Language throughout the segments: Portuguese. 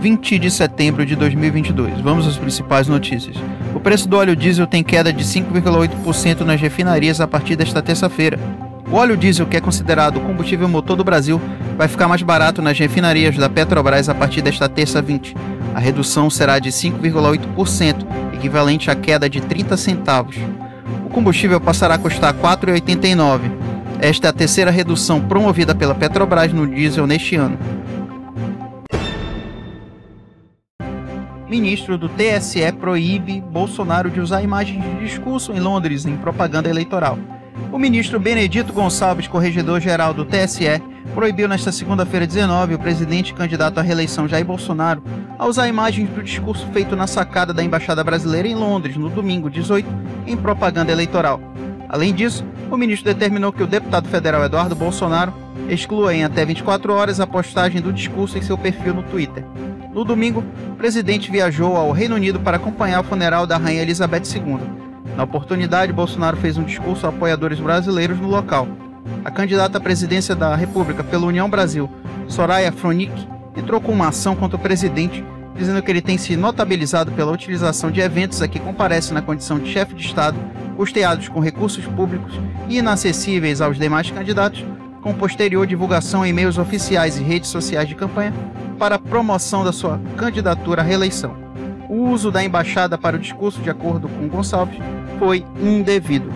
20 de setembro de 2022. Vamos às principais notícias. O preço do óleo diesel tem queda de 5,8% nas refinarias a partir desta terça-feira. O óleo diesel, que é considerado o combustível motor do Brasil, vai ficar mais barato nas refinarias da Petrobras a partir desta terça 20. A redução será de 5,8%, equivalente à queda de 30 centavos. O combustível passará a custar R$ 4,89. Esta é a terceira redução promovida pela Petrobras no diesel neste ano. Ministro do TSE proíbe Bolsonaro de usar imagens de discurso em Londres em propaganda eleitoral. O ministro Benedito Gonçalves, corregedor-geral do TSE, proibiu nesta segunda-feira 19 o presidente candidato à reeleição Jair Bolsonaro a usar imagens do discurso feito na sacada da Embaixada Brasileira em Londres no domingo 18 em propaganda eleitoral. Além disso, o ministro determinou que o deputado federal Eduardo Bolsonaro exclua em até 24 horas a postagem do discurso em seu perfil no Twitter. No domingo, presidente viajou ao Reino Unido para acompanhar o funeral da Rainha Elizabeth II. Na oportunidade, Bolsonaro fez um discurso a apoiadores brasileiros no local. A candidata à presidência da República pela União Brasil, Soraya Fronic, entrou com uma ação contra o presidente, dizendo que ele tem se notabilizado pela utilização de eventos a que comparece na condição de chefe de Estado, custeados com recursos públicos e inacessíveis aos demais candidatos, com posterior divulgação em meios oficiais e redes sociais de campanha para a promoção da sua candidatura à reeleição. O uso da embaixada para o discurso, de acordo com Gonçalves, foi indevido.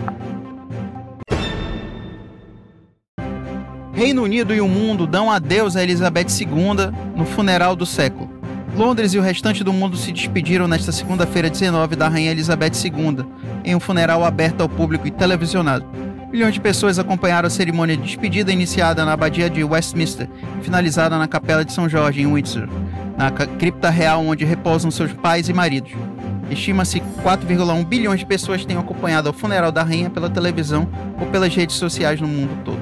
Reino Unido e o mundo dão adeus a Elizabeth II no funeral do século. Londres e o restante do mundo se despediram nesta segunda-feira 19 da Rainha Elizabeth II, em um funeral aberto ao público e televisionado. Milhões de pessoas acompanharam a cerimônia de despedida iniciada na abadia de Westminster finalizada na capela de São Jorge, em Windsor, na cripta real onde repousam seus pais e maridos. Estima-se que 4,1 bilhões de pessoas tenham acompanhado o funeral da rainha pela televisão ou pelas redes sociais no mundo todo.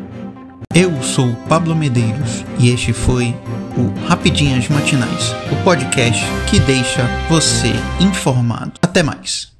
Eu sou Pablo Medeiros e este foi o Rapidinhas Matinais, o podcast que deixa você informado. Até mais.